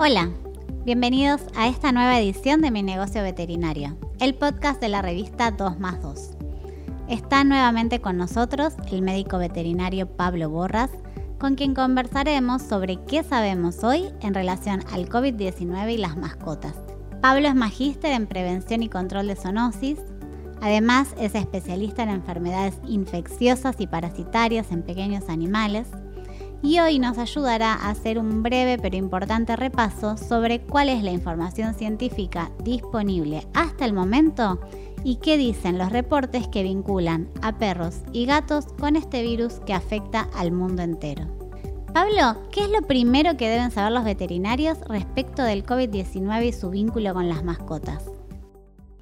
Hola, bienvenidos a esta nueva edición de Mi Negocio Veterinario, el podcast de la revista 2 más 2. Está nuevamente con nosotros el médico veterinario Pablo Borras, con quien conversaremos sobre qué sabemos hoy en relación al COVID-19 y las mascotas. Pablo es magíster en prevención y control de zoonosis, además es especialista en enfermedades infecciosas y parasitarias en pequeños animales, y hoy nos ayudará a hacer un breve pero importante repaso sobre cuál es la información científica disponible hasta el momento y qué dicen los reportes que vinculan a perros y gatos con este virus que afecta al mundo entero. Pablo, ¿qué es lo primero que deben saber los veterinarios respecto del COVID-19 y su vínculo con las mascotas?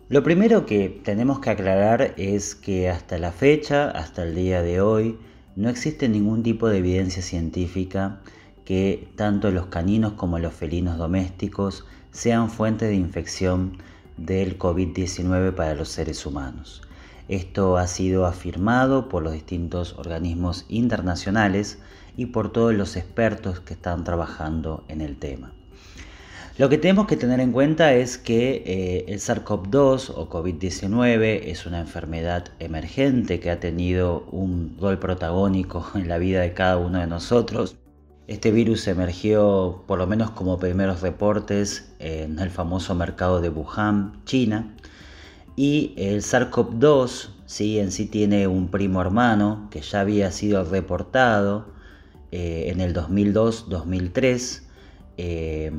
Lo primero que tenemos que aclarar es que hasta la fecha, hasta el día de hoy, no existe ningún tipo de evidencia científica que tanto los caninos como los felinos domésticos sean fuente de infección del COVID-19 para los seres humanos. Esto ha sido afirmado por los distintos organismos internacionales y por todos los expertos que están trabajando en el tema. Lo que tenemos que tener en cuenta es que eh, el SARS-CoV-2 o COVID-19 es una enfermedad emergente que ha tenido un rol protagónico en la vida de cada uno de nosotros. Este virus emergió, por lo menos como primeros reportes, en el famoso mercado de Wuhan, China. Y el SARS-CoV-2 ¿sí? en sí tiene un primo hermano que ya había sido reportado eh, en el 2002-2003 eh,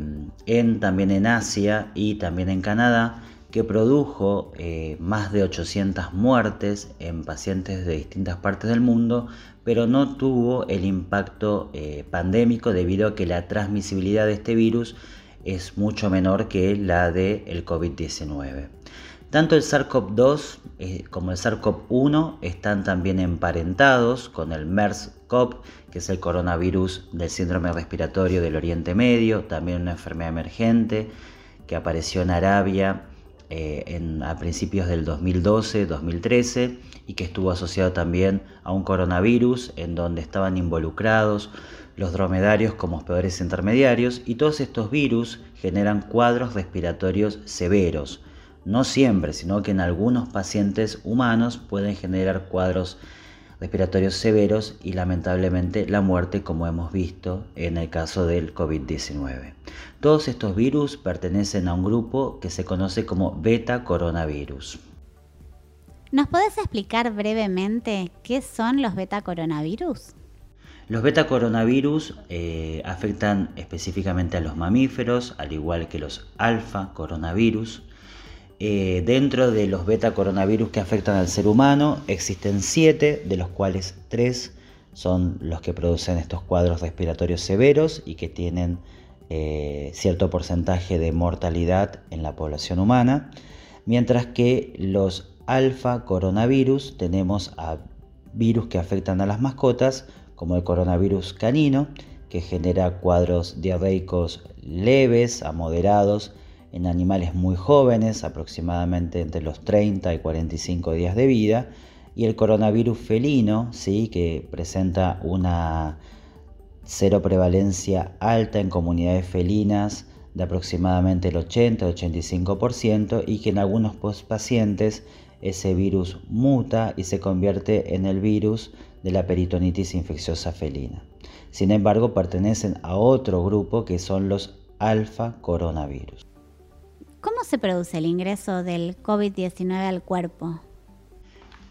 en, también en Asia y también en Canadá, que produjo eh, más de 800 muertes en pacientes de distintas partes del mundo, pero no tuvo el impacto eh, pandémico debido a que la transmisibilidad de este virus es mucho menor que la del el COVID-19. Tanto el SARS-CoV-2 eh, como el SARS-CoV-1 están también emparentados con el MERS-CoV, que es el coronavirus del síndrome respiratorio del Oriente Medio, también una enfermedad emergente que apareció en Arabia eh, a principios del 2012-2013 y que estuvo asociado también a un coronavirus en donde estaban involucrados los dromedarios como peores intermediarios y todos estos virus generan cuadros respiratorios severos. No siempre, sino que en algunos pacientes humanos pueden generar cuadros respiratorios severos y lamentablemente la muerte como hemos visto en el caso del COVID-19. Todos estos virus pertenecen a un grupo que se conoce como beta coronavirus. ¿Nos puedes explicar brevemente qué son los beta coronavirus? Los beta coronavirus eh, afectan específicamente a los mamíferos, al igual que los alfa coronavirus. Eh, dentro de los beta coronavirus que afectan al ser humano existen siete, de los cuales tres son los que producen estos cuadros respiratorios severos y que tienen eh, cierto porcentaje de mortalidad en la población humana, mientras que los alfa coronavirus tenemos a virus que afectan a las mascotas, como el coronavirus canino, que genera cuadros diarreicos leves a moderados en animales muy jóvenes, aproximadamente entre los 30 y 45 días de vida, y el coronavirus felino, ¿sí? que presenta una cero prevalencia alta en comunidades felinas de aproximadamente el 80-85% y que en algunos pacientes ese virus muta y se convierte en el virus de la peritonitis infecciosa felina. Sin embargo, pertenecen a otro grupo que son los alfa coronavirus. ¿Cómo se produce el ingreso del COVID-19 al cuerpo?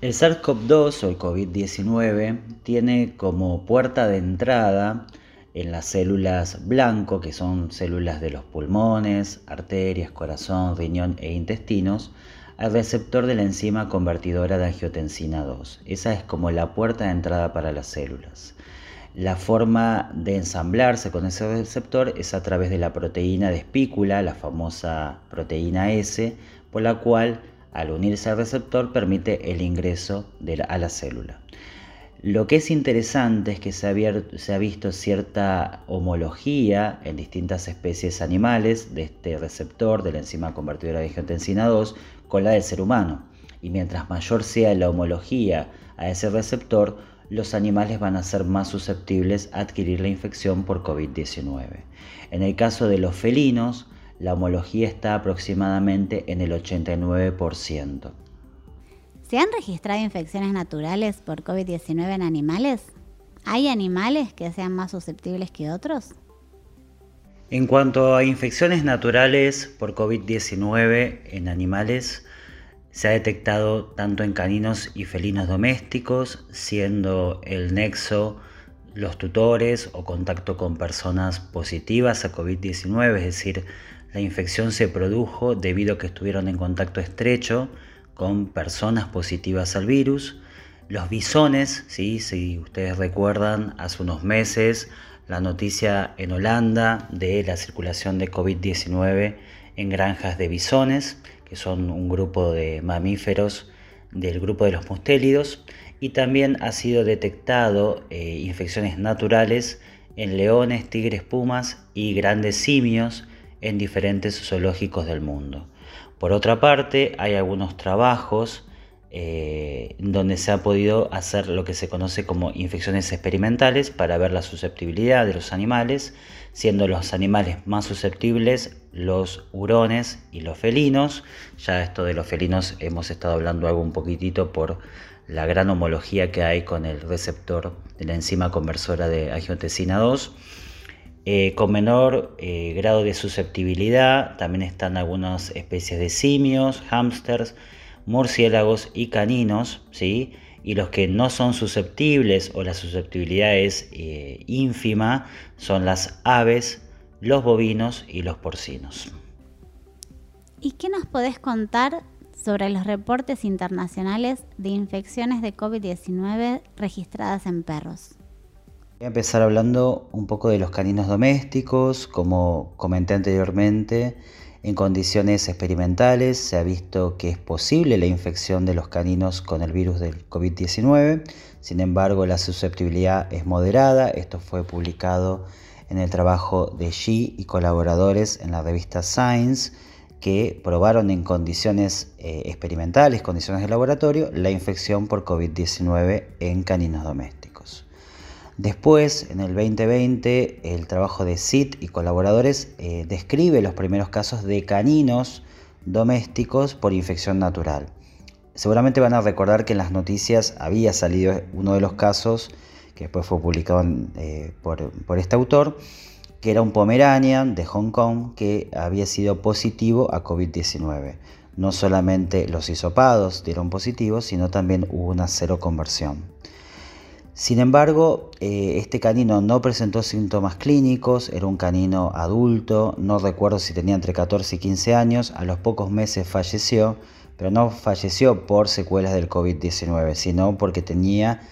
El SARS-CoV-2 o el COVID-19 tiene como puerta de entrada en las células blanco, que son células de los pulmones, arterias, corazón, riñón e intestinos, al receptor de la enzima convertidora de angiotensina 2. Esa es como la puerta de entrada para las células. La forma de ensamblarse con ese receptor es a través de la proteína de espícula, la famosa proteína S, por la cual al unirse al receptor permite el ingreso a la célula. Lo que es interesante es que se ha, visto cierta homología en distintas especies animales de este receptor de la enzima convertidora de angiotensina 2 con la del ser humano. Y mientras mayor sea la homología a ese receptor, los animales van a ser más susceptibles a adquirir la infección por COVID-19. En el caso de los felinos, la homología está aproximadamente en el 89%. ¿Se han registrado infecciones naturales por COVID-19 en animales? ¿Hay animales que sean más susceptibles que otros? En cuanto a infecciones naturales por COVID-19 en animales, se ha detectado tanto en caninos y felinos domésticos, siendo el nexo los tutores o contacto con personas positivas a COVID-19, es decir, la infección se produjo debido a que estuvieron en contacto estrecho con personas positivas al virus. Los bisones, si ustedes recuerdan, hace unos meses la noticia en Holanda de la circulación de COVID-19 en granjas de bisones, que son un grupo de mamíferos del grupo de los mustélidos, y también ha sido detectado eh, infecciones naturales en leones, tigres, pumas y grandes simios en diferentes zoológicos del mundo. Por otra parte, hay algunos trabajos eh, donde se ha podido hacer lo que se conoce como infecciones experimentales para ver la susceptibilidad de los animales, siendo los animales más susceptibles los hurones y los felinos. Ya esto de los felinos hemos estado hablando algo un poquitito por la gran homología que hay con el receptor de la enzima conversora de angiotensina 2. Eh, con menor eh, grado de susceptibilidad también están algunas especies de simios, hámsters, murciélagos y caninos, ¿sí? Y los que no son susceptibles o la susceptibilidad es eh, ínfima son las aves, los bovinos y los porcinos. ¿Y qué nos podés contar sobre los reportes internacionales de infecciones de COVID-19 registradas en perros? Voy a empezar hablando un poco de los caninos domésticos, como comenté anteriormente. En condiciones experimentales se ha visto que es posible la infección de los caninos con el virus del COVID-19, sin embargo la susceptibilidad es moderada, esto fue publicado en el trabajo de Xi y colaboradores en la revista Science, que probaron en condiciones eh, experimentales, condiciones de laboratorio, la infección por COVID-19 en caninos domésticos. Después, en el 2020, el trabajo de SIT y colaboradores eh, describe los primeros casos de caninos domésticos por infección natural. Seguramente van a recordar que en las noticias había salido uno de los casos, que después fue publicado eh, por, por este autor, que era un Pomeranian de Hong Kong que había sido positivo a COVID-19. No solamente los hisopados dieron positivos, sino también hubo una cero conversión. Sin embargo, eh, este canino no presentó síntomas clínicos, era un canino adulto, no recuerdo si tenía entre 14 y 15 años, a los pocos meses falleció, pero no falleció por secuelas del COVID-19, sino porque tenía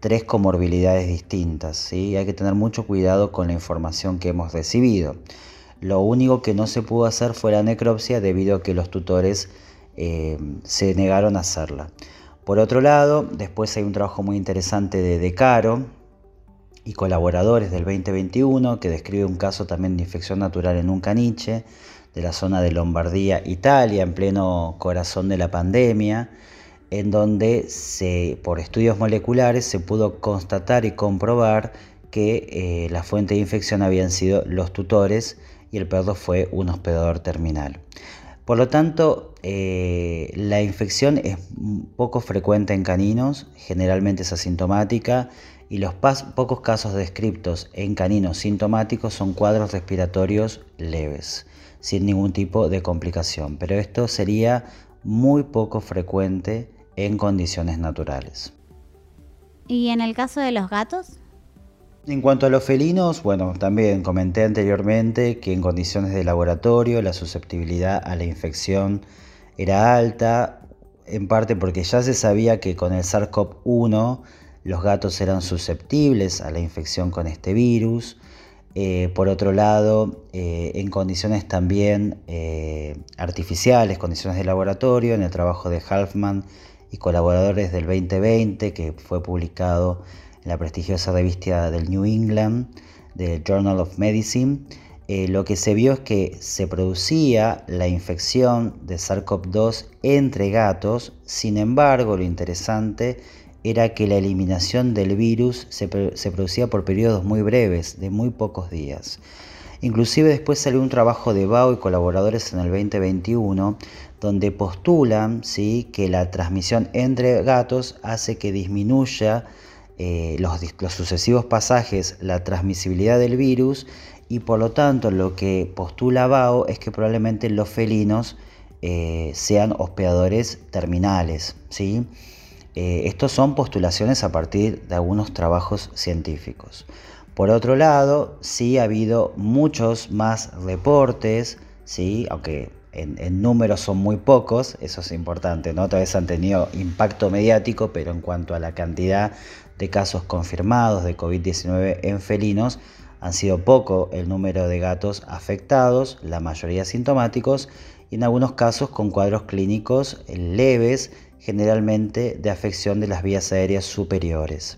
tres comorbilidades distintas. ¿sí? Hay que tener mucho cuidado con la información que hemos recibido. Lo único que no se pudo hacer fue la necropsia debido a que los tutores eh, se negaron a hacerla. Por otro lado, después hay un trabajo muy interesante de Decaro y colaboradores del 2021 que describe un caso también de infección natural en un caniche de la zona de Lombardía, Italia, en pleno corazón de la pandemia, en donde se, por estudios moleculares se pudo constatar y comprobar que eh, la fuente de infección habían sido los tutores y el perro fue un hospedador terminal. Por lo tanto, eh, la infección es poco frecuente en caninos, generalmente es asintomática y los pocos casos descriptos en caninos sintomáticos son cuadros respiratorios leves, sin ningún tipo de complicación, pero esto sería muy poco frecuente en condiciones naturales. ¿Y en el caso de los gatos? En cuanto a los felinos, bueno, también comenté anteriormente que en condiciones de laboratorio la susceptibilidad a la infección era alta, en parte porque ya se sabía que con el SARS-CoV-1 los gatos eran susceptibles a la infección con este virus. Eh, por otro lado, eh, en condiciones también eh, artificiales, condiciones de laboratorio, en el trabajo de Halfman y colaboradores del 2020, que fue publicado en la prestigiosa revista del New England, del Journal of Medicine, eh, lo que se vio es que se producía la infección de SARS-CoV-2 entre gatos, sin embargo lo interesante era que la eliminación del virus se, producía por periodos muy breves, de muy pocos días. Inclusive después salió un trabajo de Bao y colaboradores en el 2021 donde postulan ¿sí? que la transmisión entre gatos hace que disminuya eh, los, sucesivos pasajes la transmisibilidad del virus y por lo tanto lo que postula Bao es que probablemente los felinos eh, sean hospedadores terminales. ¿sí? Eh, estos son postulaciones a partir de algunos trabajos científicos. Por otro lado, sí ha habido muchos más reportes, ¿sí? aunque en, números son muy pocos, eso es importante, ¿no? Tal vez han tenido impacto mediático, pero en cuanto a la cantidad de casos confirmados de COVID-19 en felinos, han sido poco el número de gatos afectados, la mayoría sintomáticos, y en algunos casos con cuadros clínicos leves, generalmente de afección de las vías aéreas superiores.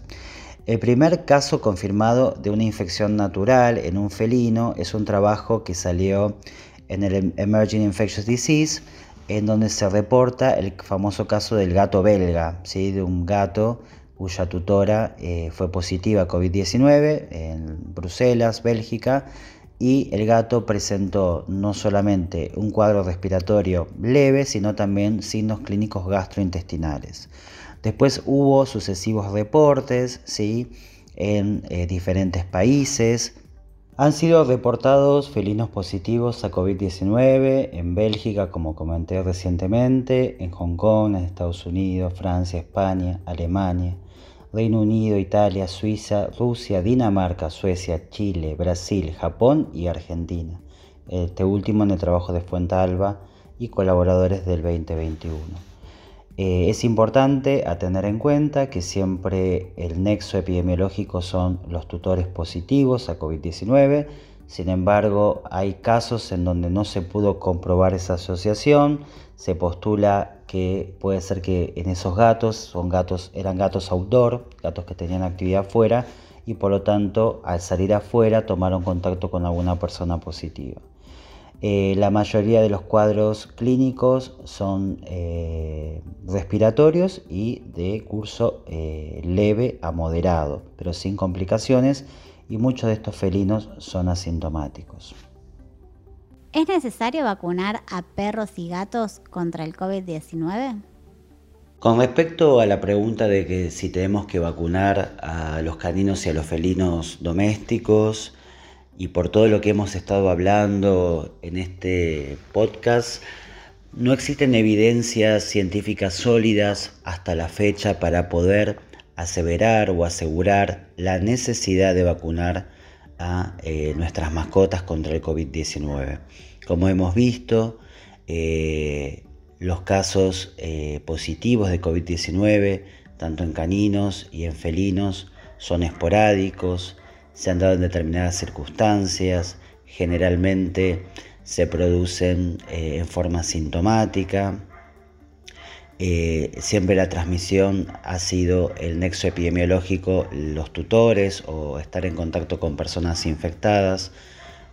El primer caso confirmado de una infección natural en un felino es un trabajo que salió en el Emerging Infectious Disease, en donde se reporta el famoso caso del gato belga, ¿sí? de un gato cuya tutora eh, fue positiva a COVID-19 en Bruselas, Bélgica, y el gato presentó no solamente un cuadro respiratorio leve, sino también signos clínicos gastrointestinales. Después hubo sucesivos reportes ¿sí? en eh, diferentes países. Han sido reportados felinos positivos a COVID-19 en Bélgica, como comenté recientemente, en Hong Kong, en Estados Unidos, Francia, España, Alemania. Reino Unido, Italia, Suiza, Rusia, Dinamarca, Suecia, Chile, Brasil, Japón y Argentina. Este último en el trabajo de Fuentalba y colaboradores del 2021. Eh, es importante tener en cuenta que siempre el nexo epidemiológico son los tutores positivos a COVID-19, sin embargo hay casos en donde no se pudo comprobar esa asociación, se postula que puede ser que en esos gatos, son gatos, eran gatos outdoor, gatos que tenían actividad afuera y por lo tanto al salir afuera tomaron contacto con alguna persona positiva. Eh, la mayoría de los cuadros clínicos son eh, respiratorios y de curso eh, leve a moderado, pero sin complicaciones y muchos de estos felinos son asintomáticos. ¿Es necesario vacunar a perros y gatos contra el COVID-19? Con respecto a la pregunta de que si tenemos que vacunar a los caninos y a los felinos domésticos, y por todo lo que hemos estado hablando en este podcast, no existen evidencias científicas sólidas hasta la fecha para poder aseverar o asegurar la necesidad de vacunar a eh, nuestras mascotas contra el COVID-19. Como hemos visto, eh, los casos eh, positivos de COVID-19, tanto en caninos y en felinos, son esporádicos, se han dado en determinadas circunstancias, generalmente se producen en forma sintomática. Siempre la transmisión ha sido el nexo epidemiológico, los tutores o estar en contacto con personas infectadas.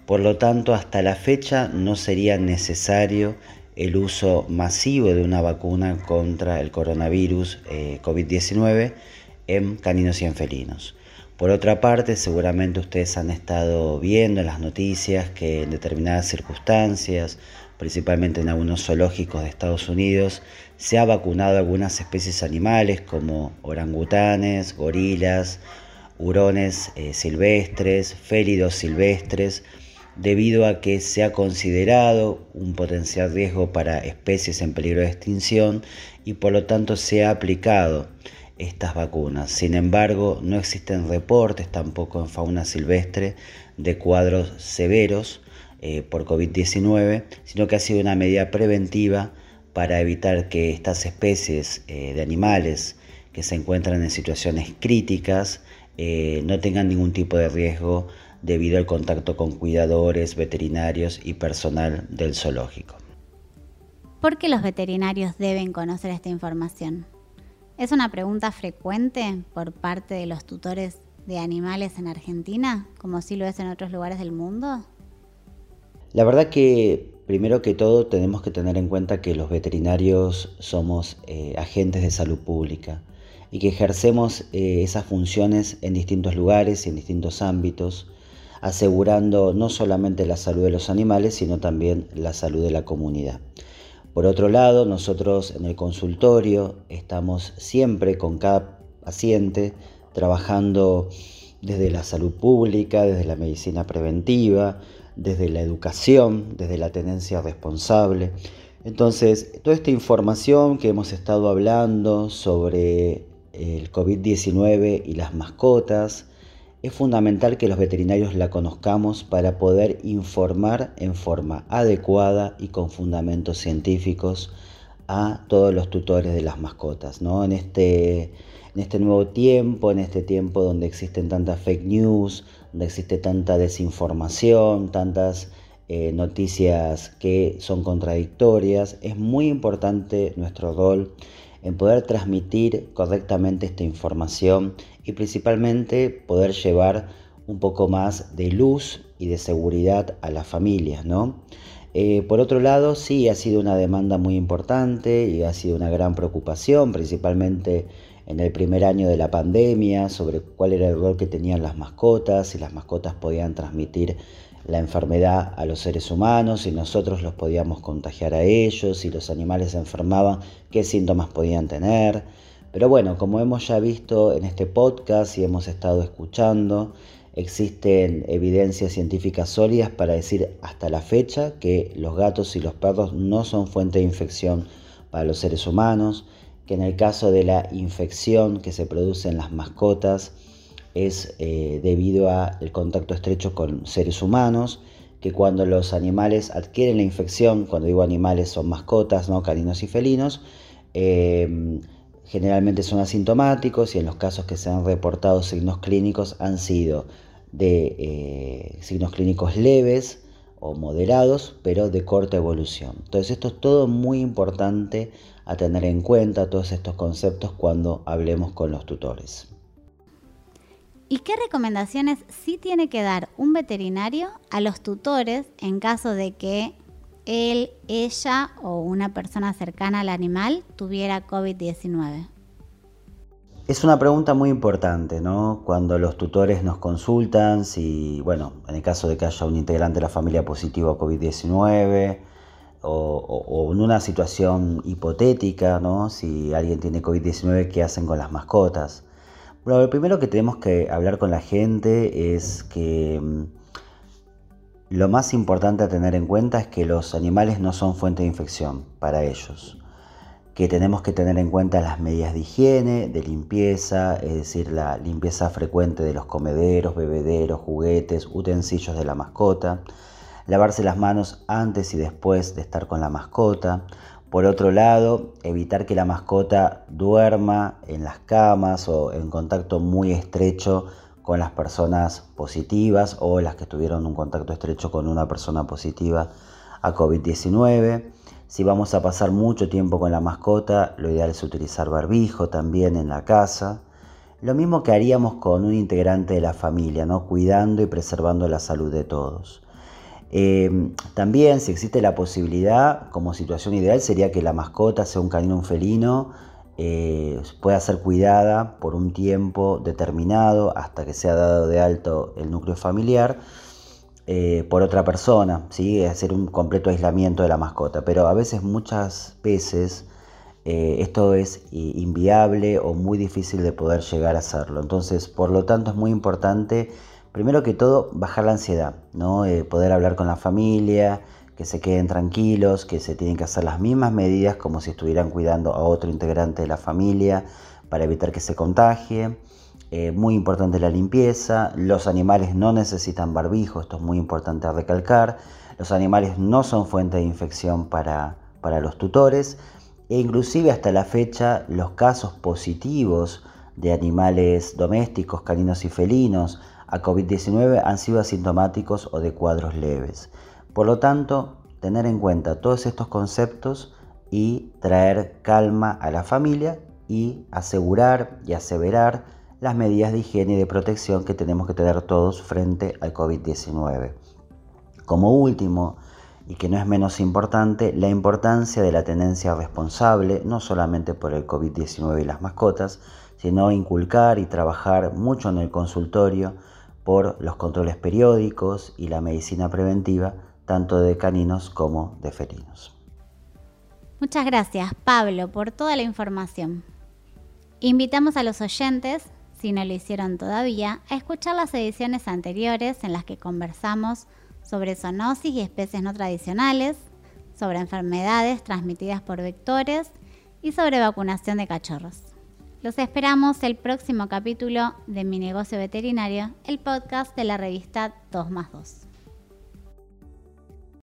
Por lo tanto, hasta la fecha no sería necesario el uso masivo de una vacuna contra el coronavirus eh, COVID-19 en caninos y en felinos. Por otra parte, seguramente ustedes han estado viendo en las noticias que en determinadas circunstancias, principalmente en algunos zoológicos de Estados Unidos, se ha vacunado algunas especies animales como orangutanes, gorilas, hurones eh, silvestres, félidos silvestres, debido a que se ha considerado un potencial riesgo para especies en peligro de extinción y por lo tanto se ha aplicado estas vacunas. Sin embargo, no existen reportes tampoco en fauna silvestre de cuadros severos eh, por COVID-19, sino que ha sido una medida preventiva para evitar que estas especies eh, de animales que se encuentran en situaciones críticas eh, no tengan ningún tipo de riesgo debido al contacto con cuidadores, veterinarios y personal del zoológico. ¿Por qué los veterinarios deben conocer esta información? ¿Es una pregunta frecuente por parte de los tutores de animales en Argentina, como sí lo es en otros lugares del mundo? La verdad que primero que todo tenemos que tener en cuenta que los veterinarios somos eh, agentes de salud pública. y que ejercemos eh, esas funciones en distintos lugares y en distintos ámbitos, asegurando no solamente la salud de los animales, sino también la salud de la comunidad. Por otro lado, nosotros en el consultorio estamos siempre con cada paciente trabajando desde la salud pública, desde la medicina preventiva, desde la educación, desde la tenencia responsable. Entonces, toda esta información que hemos estado hablando sobre el COVID-19 y las mascotas, es fundamental que los veterinarios la conozcamos para poder informar en forma adecuada y con fundamentos científicos a todos los tutores de las mascotas. ¿no? En, este, en este nuevo tiempo, en este tiempo donde existen tantas fake news, existe tanta desinformación, tantas eh, noticias que son contradictorias, es muy importante nuestro rol en poder transmitir correctamente esta información y principalmente poder llevar un poco más de luz y de seguridad a las familias, ¿no? Eh, por otro lado, sí ha sido una demanda muy importante y ha sido una gran preocupación, principalmente en el primer año de la pandemia, sobre cuál era el rol que tenían las mascotas, si las mascotas podían transmitir la enfermedad a los seres humanos, si nosotros los podíamos contagiar a ellos, si los animales se enfermaban, qué síntomas podían tener. Pero bueno, como hemos ya visto en este podcast y hemos estado escuchando, existen evidencias científicas sólidas para decir hasta la fecha que los gatos y los perros no son fuente de infección para los seres humanos, que en el caso de la infección que se produce en las mascotas, es eh, debido al contacto estrecho con seres humanos, que cuando los animales adquieren la infección, cuando digo animales son mascotas, ¿no? caninos y felinos, em, generalmente son asintomáticos y en los casos que se han reportado signos clínicos han sido de eh, signos clínicos leves o moderados, pero de corta evolución. Entonces esto es todo muy importante a tener en cuenta, todos estos conceptos cuando hablemos con los tutores. ¿Y qué recomendaciones sí tiene que dar un veterinario a los tutores en caso de que él, ella o una persona cercana al animal tuviera COVID-19? Es una pregunta muy importante, ¿no? Cuando los tutores nos consultan, si, bueno, en el caso de que haya un integrante de la familia positivo a COVID-19, o, o, en una situación hipotética, ¿no? Si alguien tiene COVID-19, ¿qué hacen con las mascotas? Bueno, lo primero que tenemos que hablar con la gente es que mm, lo más importante a tener en cuenta es que los animales no son fuente de infección para ellos. Que tenemos que tener en cuenta las medidas de higiene, de limpieza, es decir, la limpieza frecuente de los comederos, bebederos, juguetes, utensilios de la mascota. Lavarse las manos antes y después de estar con la mascota. Por otro lado, evitar que la mascota duerma en las camas o en contacto muy estrecho con las personas positivas o las que tuvieron un contacto estrecho con una persona positiva a COVID-19. Si vamos a pasar mucho tiempo con la mascota, lo ideal es utilizar barbijo también en la casa. Lo mismo que haríamos con un integrante de la familia, ¿no? cuidando y preservando la salud de todos. Em, también, si existe la posibilidad, como situación ideal, sería que la mascota, sea un canino un felino, eh, pueda ser cuidada por un tiempo determinado hasta que sea dado de alto el núcleo familiar eh, por otra persona, ¿sí? hacer un completo aislamiento de la mascota. Pero a veces, muchas veces, eh, esto es inviable o muy difícil de poder llegar a hacerlo. Entonces, por lo tanto, es muy importante primero que todo, bajar la ansiedad, ¿no? Eh, poder hablar con la familia, que se queden tranquilos, que se tienen que hacer las mismas medidas como si estuvieran cuidando a otro integrante de la familia para evitar que se contagie. Eh, muy importante la limpieza, los animales no necesitan barbijo, esto es muy importante recalcar, los animales no son fuente de infección para, para los tutores. E inclusive hasta la fecha los casos positivos de animales domésticos, caninos y felinos a COVID-19 han sido asintomáticos o de cuadros leves. Por lo tanto, tener en cuenta todos estos conceptos y traer calma a la familia y asegurar y aseverar las medidas de higiene y de protección que tenemos que tener todos frente al COVID-19. Como último, y que no es menos importante, la importancia de la tenencia responsable, no solamente por el COVID-19 y las mascotas, sino inculcar y trabajar mucho en el consultorio por los controles periódicos y la medicina preventiva, tanto de caninos como de felinos. Muchas gracias, Pablo, por toda la información. Invitamos a los oyentes, si no lo hicieron todavía, a escuchar las ediciones anteriores en las que conversamos sobre zoonosis y especies no tradicionales, sobre enfermedades transmitidas por vectores y sobre vacunación de cachorros. Los esperamos el próximo capítulo de Mi Negocio Veterinario, el podcast de la revista 2 más 2.